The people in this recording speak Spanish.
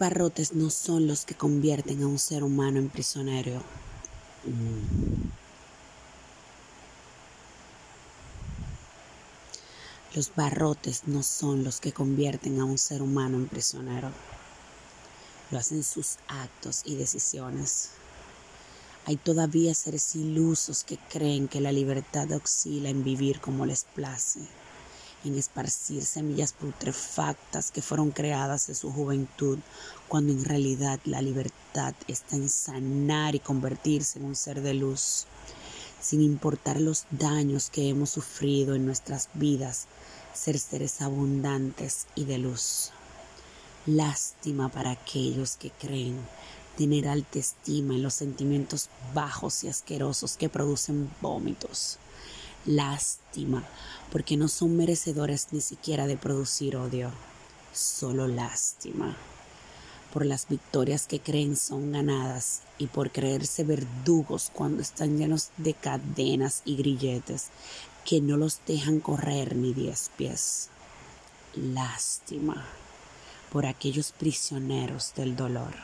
barrotes no son los que convierten a un ser humano en prisionero. Mm. Los barrotes no son los que convierten a un ser humano en prisionero. Lo hacen sus actos y decisiones. Hay todavía seres ilusos que creen que la libertad oscila en vivir como les place en esparcir semillas putrefactas que fueron creadas en su juventud, cuando en realidad la libertad está en sanar y convertirse en un ser de luz, sin importar los daños que hemos sufrido en nuestras vidas, ser seres abundantes y de luz. Lástima para aquellos que creen tener alta estima en los sentimientos bajos y asquerosos que producen vómitos lástima, porque no son merecedores ni siquiera de producir odio, solo lástima, por las victorias que creen son ganadas y por creerse verdugos cuando están llenos de cadenas y grilletes que no los dejan correr ni diez pies. Lástima por aquellos prisioneros del dolor.